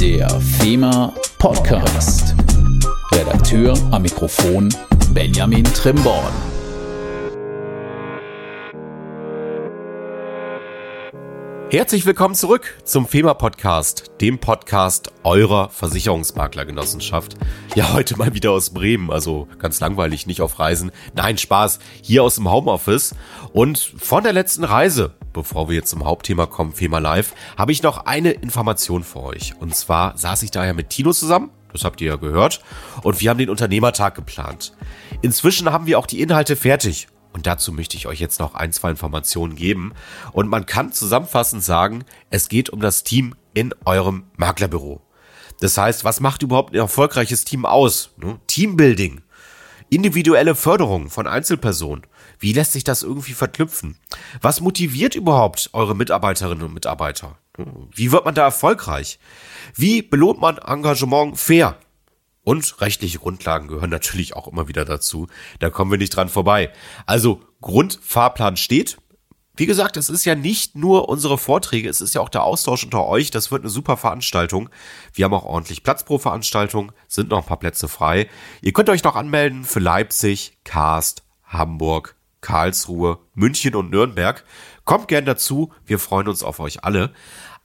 Der FEMA Podcast. Redakteur am Mikrofon Benjamin Trimborn. Herzlich willkommen zurück zum FEMA Podcast, dem Podcast eurer Versicherungsmaklergenossenschaft. Ja, heute mal wieder aus Bremen, also ganz langweilig, nicht auf Reisen. Nein, Spaß, hier aus dem Homeoffice. Und von der letzten Reise, bevor wir jetzt zum Hauptthema kommen, FEMA Live, habe ich noch eine Information für euch. Und zwar saß ich daher mit Tino zusammen. Das habt ihr ja gehört. Und wir haben den Unternehmertag geplant. Inzwischen haben wir auch die Inhalte fertig. Und dazu möchte ich euch jetzt noch ein, zwei Informationen geben. Und man kann zusammenfassend sagen, es geht um das Team in eurem Maklerbüro. Das heißt, was macht überhaupt ein erfolgreiches Team aus? Ne? Teambuilding, individuelle Förderung von Einzelpersonen. Wie lässt sich das irgendwie verknüpfen? Was motiviert überhaupt eure Mitarbeiterinnen und Mitarbeiter? Wie wird man da erfolgreich? Wie belohnt man Engagement fair? Und rechtliche Grundlagen gehören natürlich auch immer wieder dazu. Da kommen wir nicht dran vorbei. Also Grundfahrplan steht. Wie gesagt, es ist ja nicht nur unsere Vorträge, es ist ja auch der Austausch unter euch. Das wird eine super Veranstaltung. Wir haben auch ordentlich Platz pro Veranstaltung, sind noch ein paar Plätze frei. Ihr könnt euch noch anmelden für Leipzig, Karst, Hamburg, Karlsruhe, München und Nürnberg. Kommt gern dazu, wir freuen uns auf euch alle.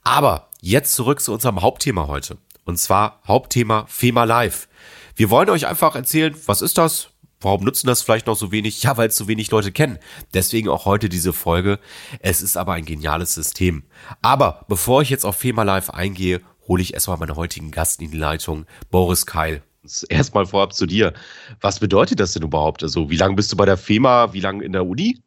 Aber jetzt zurück zu unserem Hauptthema heute. Und zwar Hauptthema FEMA Live. Wir wollen euch einfach erzählen, was ist das? Warum nutzen das vielleicht noch so wenig? Ja, weil es so wenig Leute kennen. Deswegen auch heute diese Folge. Es ist aber ein geniales System. Aber bevor ich jetzt auf FEMA Live eingehe, hole ich erstmal meinen heutigen Gast in die Leitung, Boris Keil. Erstmal vorab zu dir. Was bedeutet das denn überhaupt? Also, wie lange bist du bei der FEMA? Wie lange in der Uni?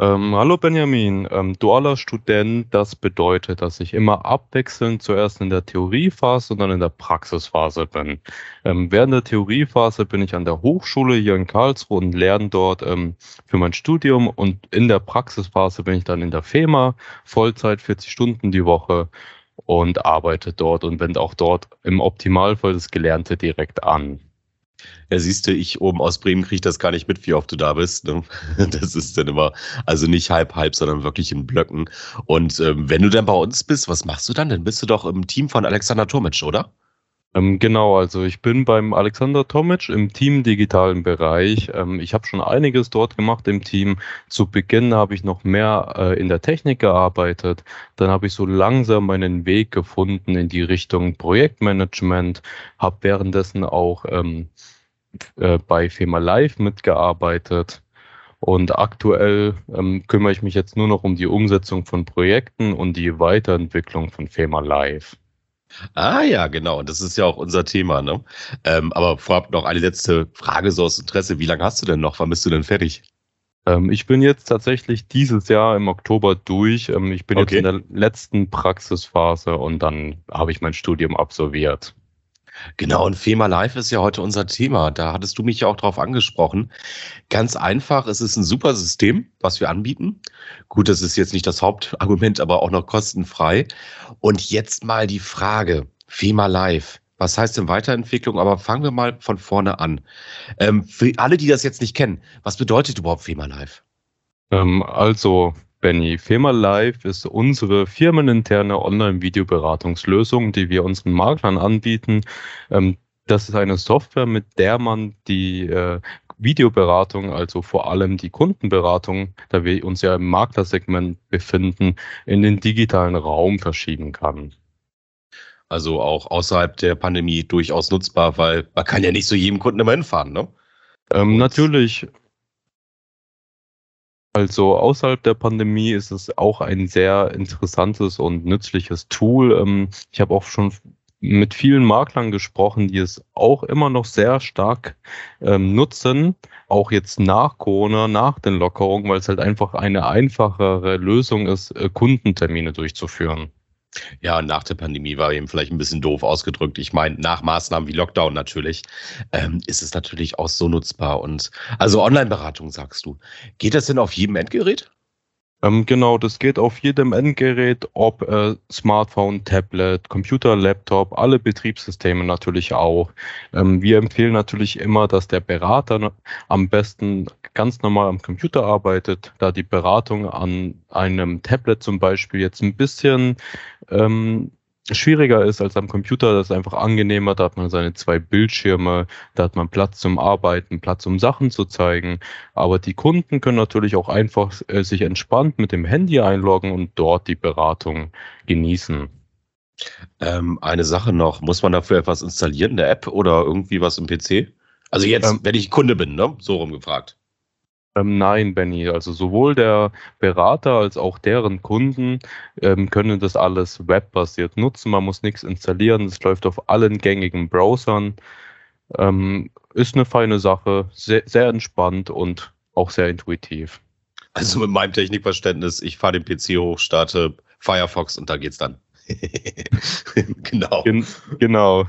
Ähm, hallo Benjamin, ähm, dualer Student, das bedeutet, dass ich immer abwechselnd zuerst in der Theoriephase und dann in der Praxisphase bin. Ähm, während der Theoriephase bin ich an der Hochschule hier in Karlsruhe und lerne dort ähm, für mein Studium und in der Praxisphase bin ich dann in der FEMA, Vollzeit 40 Stunden die Woche und arbeite dort und wende auch dort im Optimalfall das Gelernte direkt an. Ja, siehst du, ich oben aus Bremen kriege das gar nicht mit, wie oft du da bist. Ne? Das ist dann immer, also nicht halb, halb, sondern wirklich in Blöcken. Und ähm, wenn du dann bei uns bist, was machst du dann? Dann bist du doch im Team von Alexander Tomic, oder? Ähm, genau, also ich bin beim Alexander Tomic im Team digitalen Bereich. Ähm, ich habe schon einiges dort gemacht im Team. Zu Beginn habe ich noch mehr äh, in der Technik gearbeitet. Dann habe ich so langsam meinen Weg gefunden in die Richtung Projektmanagement, habe währenddessen auch ähm, äh, bei FEMA Live mitgearbeitet. Und aktuell ähm, kümmere ich mich jetzt nur noch um die Umsetzung von Projekten und die Weiterentwicklung von FEMA Live. Ah ja, genau. Das ist ja auch unser Thema. Ne? Ähm, aber vorab noch eine letzte Frage so aus Interesse. Wie lange hast du denn noch? Wann bist du denn fertig? Ähm, ich bin jetzt tatsächlich dieses Jahr im Oktober durch. Ähm, ich bin okay. jetzt in der letzten Praxisphase und dann habe ich mein Studium absolviert. Genau, und FEMA Live ist ja heute unser Thema. Da hattest du mich ja auch drauf angesprochen. Ganz einfach, es ist ein super System, was wir anbieten. Gut, das ist jetzt nicht das Hauptargument, aber auch noch kostenfrei. Und jetzt mal die Frage, FEMA Live. Was heißt denn Weiterentwicklung? Aber fangen wir mal von vorne an. Ähm, für alle, die das jetzt nicht kennen, was bedeutet überhaupt FEMA Live? Ähm, also, Benny, Firma Live ist unsere firmeninterne Online-Videoberatungslösung, die wir unseren Maklern anbieten. Ähm, das ist eine Software, mit der man die äh, Videoberatung, also vor allem die Kundenberatung, da wir uns ja im Maklersegment befinden, in den digitalen Raum verschieben kann. Also auch außerhalb der Pandemie durchaus nutzbar, weil man kann ja nicht so jedem Kunden immer hinfahren, ne? Ähm, natürlich. Also außerhalb der Pandemie ist es auch ein sehr interessantes und nützliches Tool. Ähm, ich habe auch schon mit vielen Maklern gesprochen, die es auch immer noch sehr stark ähm, nutzen, auch jetzt nach Corona, nach den Lockerungen, weil es halt einfach eine einfachere Lösung ist, äh, Kundentermine durchzuführen. Ja, nach der Pandemie war eben vielleicht ein bisschen doof ausgedrückt. Ich meine, nach Maßnahmen wie Lockdown natürlich, ähm, ist es natürlich auch so nutzbar. Und also Online-Beratung sagst du. Geht das denn auf jedem Endgerät? Ähm, genau, das geht auf jedem Endgerät, ob äh, Smartphone, Tablet, Computer, Laptop, alle Betriebssysteme natürlich auch. Ähm, wir empfehlen natürlich immer, dass der Berater am besten ganz normal am Computer arbeitet, da die Beratung an einem Tablet zum Beispiel jetzt ein bisschen ähm, schwieriger ist als am Computer. Das ist einfach angenehmer. Da hat man seine zwei Bildschirme, da hat man Platz zum Arbeiten, Platz um Sachen zu zeigen. Aber die Kunden können natürlich auch einfach äh, sich entspannt mit dem Handy einloggen und dort die Beratung genießen. Ähm, eine Sache noch, muss man dafür etwas installieren, eine App oder irgendwie was im PC? Also jetzt, ähm, wenn ich Kunde bin, ne? So rumgefragt. Ähm, nein, Benny. Also sowohl der Berater als auch deren Kunden ähm, können das alles webbasiert nutzen. Man muss nichts installieren. Es läuft auf allen gängigen Browsern. Ähm, ist eine feine Sache, sehr, sehr entspannt und auch sehr intuitiv. Also mit meinem Technikverständnis, ich fahre den PC hoch, starte Firefox und da geht's dann. genau. Gen genau.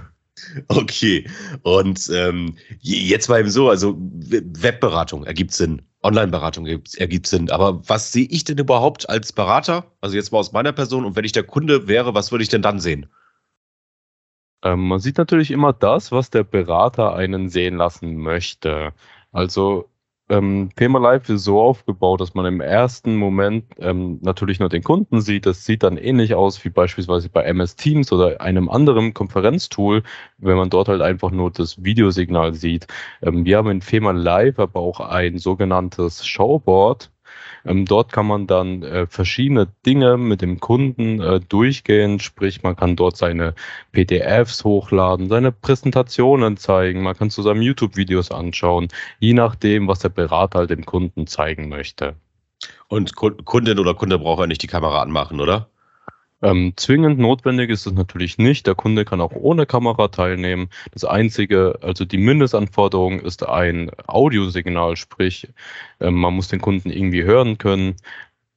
Okay. Und ähm, jetzt mal eben so, also Webberatung ergibt Sinn, Online-Beratung ergibt Sinn. Aber was sehe ich denn überhaupt als Berater? Also jetzt mal aus meiner Person und wenn ich der Kunde wäre, was würde ich denn dann sehen? Ähm, man sieht natürlich immer das, was der Berater einen sehen lassen möchte. Also ähm, Thema Live ist so aufgebaut, dass man im ersten Moment ähm, natürlich nur den Kunden sieht. Das sieht dann ähnlich aus wie beispielsweise bei MS Teams oder einem anderen Konferenztool, wenn man dort halt einfach nur das Videosignal sieht. Ähm, wir haben in Thema Live aber auch ein sogenanntes Showboard, ähm, dort kann man dann äh, verschiedene Dinge mit dem Kunden äh, durchgehen, sprich man kann dort seine PDFs hochladen, seine Präsentationen zeigen, man kann zusammen YouTube-Videos anschauen, je nachdem, was der Berater halt dem Kunden zeigen möchte. Und Kundin oder Kunde braucht ja nicht die Kamera anmachen, oder? Ähm, zwingend notwendig ist es natürlich nicht. Der Kunde kann auch ohne Kamera teilnehmen. Das einzige, also die Mindestanforderung ist ein Audiosignal, sprich, ähm, man muss den Kunden irgendwie hören können,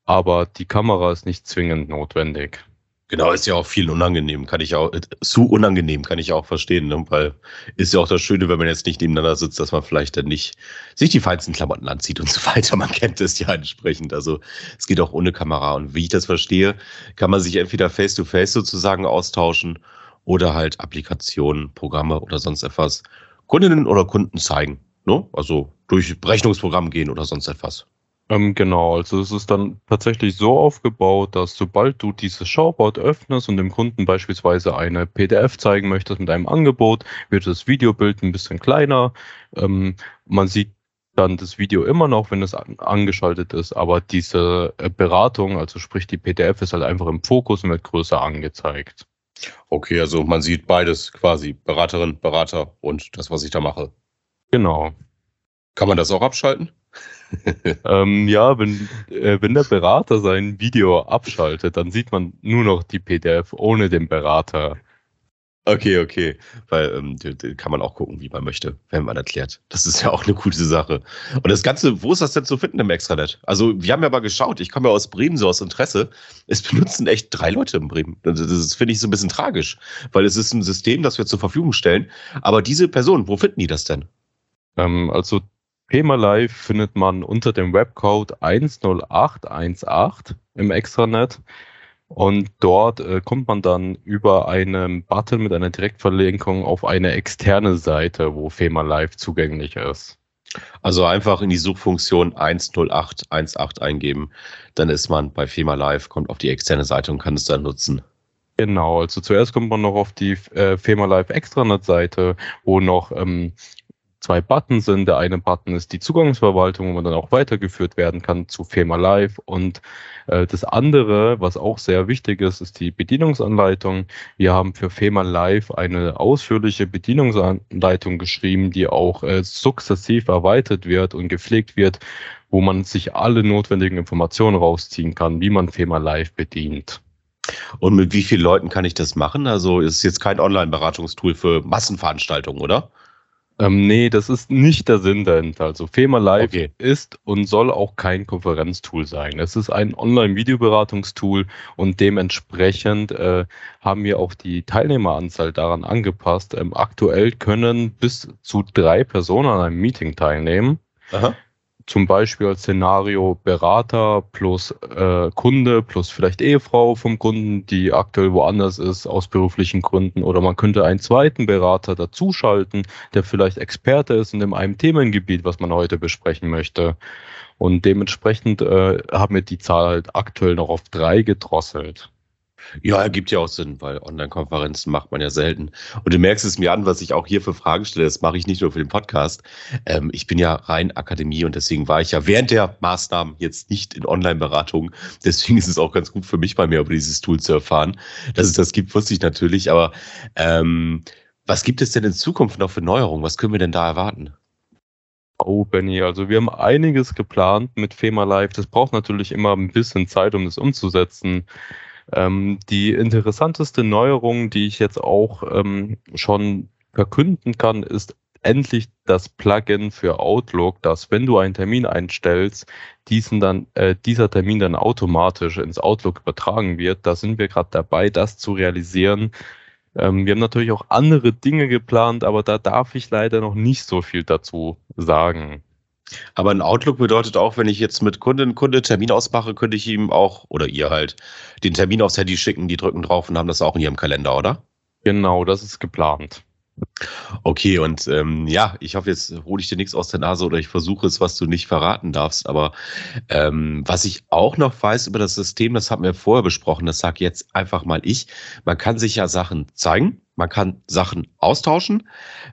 aber die Kamera ist nicht zwingend notwendig. Genau, ist ja auch viel unangenehm, kann ich auch, äh, zu unangenehm kann ich auch verstehen, ne? weil ist ja auch das Schöne, wenn man jetzt nicht nebeneinander sitzt, dass man vielleicht dann nicht sich die feinsten Klamotten anzieht und so weiter. Man kennt das ja entsprechend. Also es geht auch ohne Kamera. Und wie ich das verstehe, kann man sich entweder face-to-face -face sozusagen austauschen oder halt Applikationen, Programme oder sonst etwas Kundinnen oder Kunden zeigen. Ne? Also durch Berechnungsprogramm gehen oder sonst etwas. Ähm, genau, also es ist dann tatsächlich so aufgebaut, dass sobald du dieses Showboard öffnest und dem Kunden beispielsweise eine PDF zeigen möchtest mit einem Angebot, wird das Videobild ein bisschen kleiner. Ähm, man sieht dann das Video immer noch, wenn es an, angeschaltet ist, aber diese äh, Beratung, also sprich die PDF, ist halt einfach im Fokus und wird größer angezeigt. Okay, also man sieht beides quasi, Beraterin, Berater und das, was ich da mache. Genau. Kann man das auch abschalten? ähm, ja, wenn, äh, wenn der Berater sein Video abschaltet, dann sieht man nur noch die PDF ohne den Berater. Okay, okay. Weil ähm, kann man auch gucken, wie man möchte, wenn man erklärt. Das ist ja auch eine gute Sache. Und das Ganze, wo ist das denn zu finden im Extranet? Also, wir haben ja mal geschaut, ich komme ja aus Bremen, so aus Interesse. Es benutzen echt drei Leute in Bremen. Das, finde ich so ein bisschen tragisch, weil es ist ein System, das wir zur Verfügung stellen. Aber diese Personen, wo finden die das denn? Ähm, also Live findet man unter dem Webcode 10818 im Extranet. Und dort äh, kommt man dann über einen Button mit einer Direktverlinkung auf eine externe Seite, wo FEMA Live zugänglich ist. Also einfach in die Suchfunktion 10818 eingeben, dann ist man bei FEMA Live, kommt auf die externe Seite und kann es dann nutzen. Genau, also zuerst kommt man noch auf die äh, FEMA Live Extranet-Seite, wo noch ähm, zwei Buttons sind. Der eine Button ist die Zugangsverwaltung, wo man dann auch weitergeführt werden kann zu FEMA Live. Und äh, das andere, was auch sehr wichtig ist, ist die Bedienungsanleitung. Wir haben für FEMA Live eine ausführliche Bedienungsanleitung geschrieben, die auch äh, sukzessiv erweitert wird und gepflegt wird, wo man sich alle notwendigen Informationen rausziehen kann, wie man FEMA Live bedient. Und mit wie vielen Leuten kann ich das machen? Also ist jetzt kein Online-Beratungstool für Massenveranstaltungen, oder? Ähm, nee, das ist nicht der Sinn dahinter. Also FEMA Live okay. ist und soll auch kein Konferenztool sein. Es ist ein Online-Videoberatungstool und dementsprechend äh, haben wir auch die Teilnehmeranzahl daran angepasst. Ähm, aktuell können bis zu drei Personen an einem Meeting teilnehmen. Aha zum Beispiel als Szenario Berater plus äh, Kunde plus vielleicht Ehefrau vom Kunden, die aktuell woanders ist aus beruflichen Gründen. Oder man könnte einen zweiten Berater dazuschalten, der vielleicht Experte ist in dem einen Themengebiet, was man heute besprechen möchte. Und dementsprechend äh, haben wir die Zahl halt aktuell noch auf drei gedrosselt. Ja, ergibt ja auch Sinn, weil Online-Konferenzen macht man ja selten. Und du merkst es mir an, was ich auch hier für Fragen stelle. Das mache ich nicht nur für den Podcast. Ähm, ich bin ja rein Akademie und deswegen war ich ja während der Maßnahmen jetzt nicht in Online-Beratung. Deswegen ist es auch ganz gut für mich mal mehr über dieses Tool zu erfahren. Dass es das gibt, wusste ich natürlich. Aber ähm, was gibt es denn in Zukunft noch für Neuerungen? Was können wir denn da erwarten? Oh, Benny, also wir haben einiges geplant mit FEMA Live. Das braucht natürlich immer ein bisschen Zeit, um das umzusetzen. Ähm, die interessanteste Neuerung, die ich jetzt auch ähm, schon verkünden kann, ist endlich das Plugin für Outlook, dass wenn du einen Termin einstellst, diesen dann, äh, dieser Termin dann automatisch ins Outlook übertragen wird. Da sind wir gerade dabei, das zu realisieren. Ähm, wir haben natürlich auch andere Dinge geplant, aber da darf ich leider noch nicht so viel dazu sagen. Aber ein Outlook bedeutet auch, wenn ich jetzt mit Kunden Kunde Termin ausmache, könnte ich ihm auch, oder ihr halt, den Termin aufs Handy schicken, die drücken drauf und haben das auch in ihrem Kalender, oder? Genau, das ist geplant. Okay, und ähm, ja, ich hoffe, jetzt hole ich dir nichts aus der Nase oder ich versuche es, was du nicht verraten darfst. Aber ähm, was ich auch noch weiß über das System, das haben wir vorher besprochen, das sage jetzt einfach mal ich. Man kann sich ja Sachen zeigen, man kann Sachen austauschen.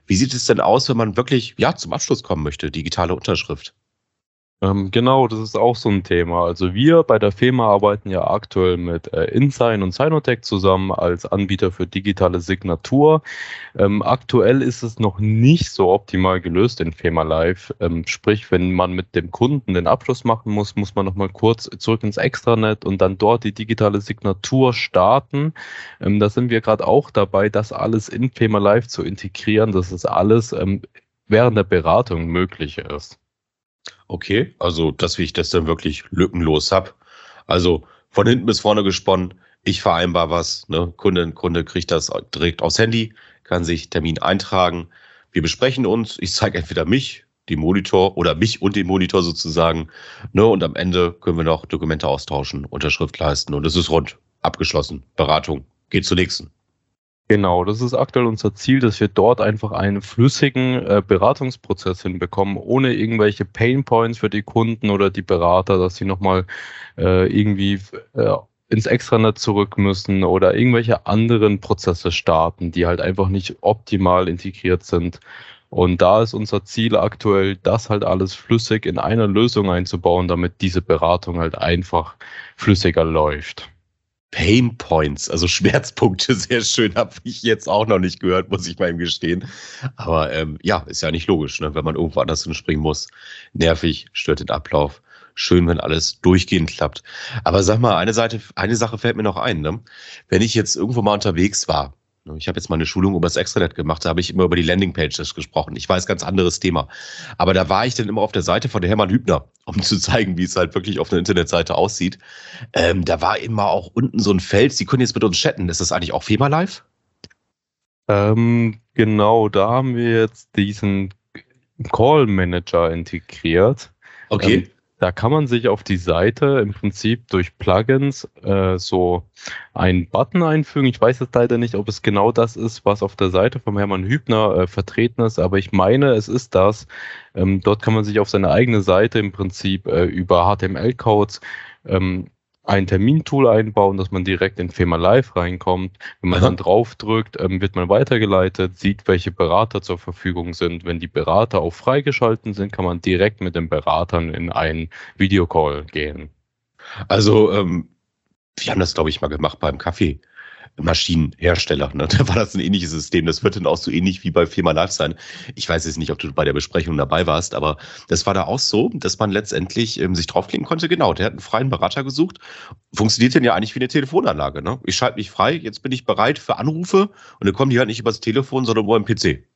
Wie sieht es denn aus, wenn man wirklich ja zum Abschluss kommen möchte, digitale Unterschrift? Ähm, genau, das ist auch so ein Thema. Also wir bei der FEMA arbeiten ja aktuell mit äh, InSign und Sinotech zusammen als Anbieter für digitale Signatur. Ähm, aktuell ist es noch nicht so optimal gelöst in FEMA Live. Ähm, sprich, wenn man mit dem Kunden den Abschluss machen muss, muss man nochmal kurz zurück ins Extranet und dann dort die digitale Signatur starten. Ähm, da sind wir gerade auch dabei, das alles in FEMA Live zu integrieren, dass es alles ähm, während der Beratung möglich ist. Okay, also dass ich das dann wirklich lückenlos hab. Also von hinten bis vorne gesponnen, ich vereinbar was, ne? Kunde, Kunde kriegt das direkt aufs Handy, kann sich Termin eintragen. Wir besprechen uns, ich zeige entweder mich, den Monitor oder mich und den Monitor sozusagen. Ne? Und am Ende können wir noch Dokumente austauschen, Unterschrift leisten und es ist rund. Abgeschlossen. Beratung. Geht zur nächsten. Genau, das ist aktuell unser Ziel, dass wir dort einfach einen flüssigen äh, Beratungsprozess hinbekommen, ohne irgendwelche Painpoints für die Kunden oder die Berater, dass sie nochmal äh, irgendwie äh, ins Extranet zurück müssen oder irgendwelche anderen Prozesse starten, die halt einfach nicht optimal integriert sind. Und da ist unser Ziel aktuell, das halt alles flüssig in einer Lösung einzubauen, damit diese Beratung halt einfach flüssiger läuft. Pain Points, also Schmerzpunkte, sehr schön, habe ich jetzt auch noch nicht gehört, muss ich mal ihm gestehen. Aber ähm, ja, ist ja nicht logisch, ne? wenn man irgendwo anders hinspringen muss. Nervig, stört den Ablauf. Schön, wenn alles durchgehend klappt. Aber sag mal, eine Seite, eine Sache fällt mir noch ein. Ne? Wenn ich jetzt irgendwo mal unterwegs war, ich habe jetzt mal eine Schulung über das Extranet gemacht, da habe ich immer über die Landingpages gesprochen. Ich weiß, ganz anderes Thema. Aber da war ich dann immer auf der Seite von der Hermann Hübner, um zu zeigen, wie es halt wirklich auf einer Internetseite aussieht. Ähm, da war immer auch unten so ein Feld, Sie können jetzt mit uns chatten. Ist das eigentlich auch FEMA Live? Ähm, genau, da haben wir jetzt diesen Call Manager integriert. Okay. Ähm, da kann man sich auf die Seite im Prinzip durch Plugins äh, so einen Button einfügen. Ich weiß jetzt leider nicht, ob es genau das ist, was auf der Seite von Hermann Hübner äh, vertreten ist, aber ich meine, es ist das. Ähm, dort kann man sich auf seine eigene Seite im Prinzip äh, über HTML-Codes ähm, ein Termintool einbauen, dass man direkt in FEMA Live reinkommt. Wenn man Aha. dann draufdrückt, ähm, wird man weitergeleitet, sieht, welche Berater zur Verfügung sind. Wenn die Berater auch freigeschalten sind, kann man direkt mit den Beratern in einen Videocall gehen. Also, ähm, wir haben das, glaube ich, mal gemacht beim Kaffee. Maschinenhersteller. Ne? Da war das ein ähnliches System. Das wird dann auch so ähnlich wie bei Firma Live sein. Ich weiß jetzt nicht, ob du bei der Besprechung dabei warst, aber das war da auch so, dass man letztendlich ähm, sich draufklicken konnte. Genau, der hat einen freien Berater gesucht. Funktioniert denn ja eigentlich wie eine Telefonanlage. Ne? Ich schalte mich frei, jetzt bin ich bereit für Anrufe und dann kommen die halt nicht übers Telefon, sondern über den PC.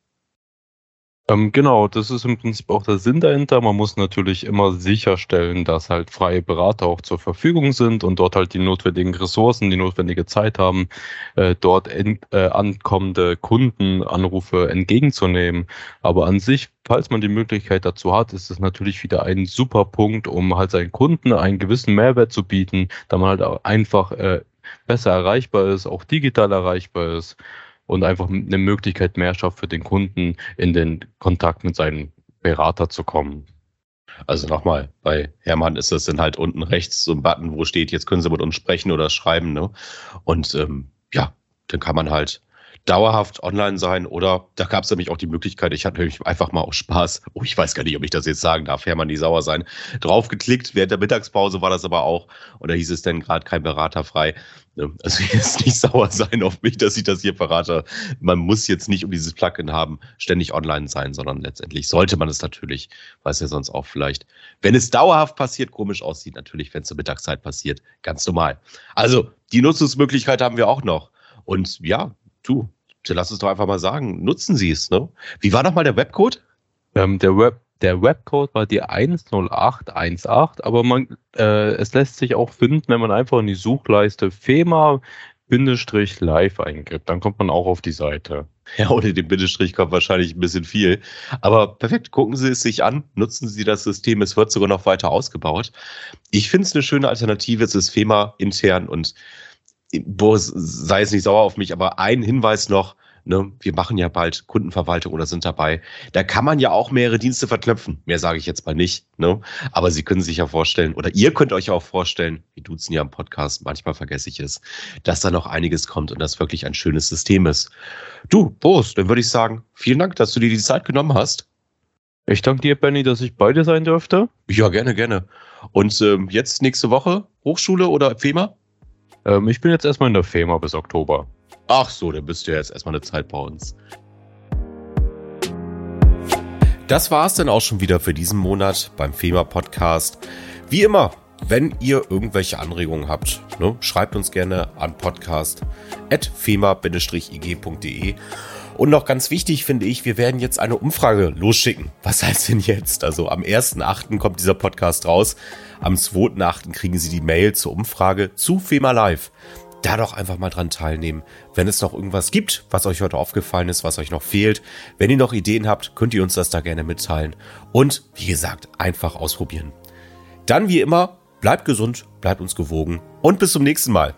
Ähm, genau, das ist im Prinzip auch der Sinn dahinter. Man muss natürlich immer sicherstellen, dass halt freie Berater auch zur Verfügung sind und dort halt die notwendigen Ressourcen, die notwendige Zeit haben, äh, dort in, äh, ankommende Kundenanrufe entgegenzunehmen. Aber an sich, falls man die Möglichkeit dazu hat, ist es natürlich wieder ein super Punkt, um halt seinen Kunden einen gewissen Mehrwert zu bieten, da man halt auch einfach äh, besser erreichbar ist, auch digital erreichbar ist und einfach eine Möglichkeit mehr schafft für den Kunden, in den Kontakt mit seinem Berater zu kommen. Also nochmal, bei Hermann ist das dann halt unten rechts so ein Button, wo steht, jetzt können Sie mit uns sprechen oder schreiben. Ne? Und ähm, ja, dann kann man halt dauerhaft online sein oder da gab es nämlich auch die Möglichkeit, ich hatte nämlich einfach mal aus Spaß, oh, ich weiß gar nicht, ob ich das jetzt sagen darf, Hermann, die sauer sein, draufgeklickt, während der Mittagspause war das aber auch und da hieß es dann gerade kein Berater frei. Ne? Also jetzt nicht sauer sein auf mich, dass ich das hier verrate. Man muss jetzt nicht, um dieses Plugin haben, ständig online sein, sondern letztendlich sollte man es natürlich, weil es ja sonst auch vielleicht, wenn es dauerhaft passiert, komisch aussieht, natürlich, wenn es zur Mittagszeit passiert, ganz normal. Also, die Nutzungsmöglichkeit haben wir auch noch. Und ja, du, lass es doch einfach mal sagen, nutzen Sie es. Ne? Wie war nochmal der Webcode? Ähm, der Web der Webcode war die 10818, aber man, äh, es lässt sich auch finden, wenn man einfach in die Suchleiste FEMA live eingibt. Dann kommt man auch auf die Seite. Ja, ohne den Bindestrich kommt wahrscheinlich ein bisschen viel. Aber perfekt, gucken Sie es sich an, nutzen Sie das System, es wird sogar noch weiter ausgebaut. Ich finde es eine schöne Alternative, es ist FEMA intern und Boris, sei es nicht sauer auf mich, aber ein Hinweis noch, ne, wir machen ja bald Kundenverwaltung oder sind dabei. Da kann man ja auch mehrere Dienste verknüpfen. Mehr sage ich jetzt mal nicht, ne? Aber Sie können sich ja vorstellen, oder ihr könnt euch auch vorstellen, wie duzen ja im Podcast, manchmal vergesse ich es, dass da noch einiges kommt und das wirklich ein schönes System ist. Du, Boris, dann würde ich sagen, vielen Dank, dass du dir die Zeit genommen hast. Ich danke dir, Benny, dass ich beide sein dürfte. Ja, gerne, gerne. Und ähm, jetzt nächste Woche Hochschule oder FEMA? Ähm, ich bin jetzt erstmal in der FEMA bis Oktober. Ach so, dann bist du ja jetzt erstmal eine Zeit bei uns. Das war es dann auch schon wieder für diesen Monat beim FEMA Podcast. Wie immer, wenn ihr irgendwelche Anregungen habt, ne, schreibt uns gerne an podcast.fema-ig.de. Und noch ganz wichtig finde ich, wir werden jetzt eine Umfrage losschicken. Was heißt denn jetzt? Also am 1.8. kommt dieser Podcast raus. Am 2.8. kriegen Sie die Mail zur Umfrage zu FEMA Live. Da doch einfach mal dran teilnehmen. Wenn es noch irgendwas gibt, was euch heute aufgefallen ist, was euch noch fehlt. Wenn ihr noch Ideen habt, könnt ihr uns das da gerne mitteilen. Und wie gesagt, einfach ausprobieren. Dann wie immer, bleibt gesund, bleibt uns gewogen und bis zum nächsten Mal.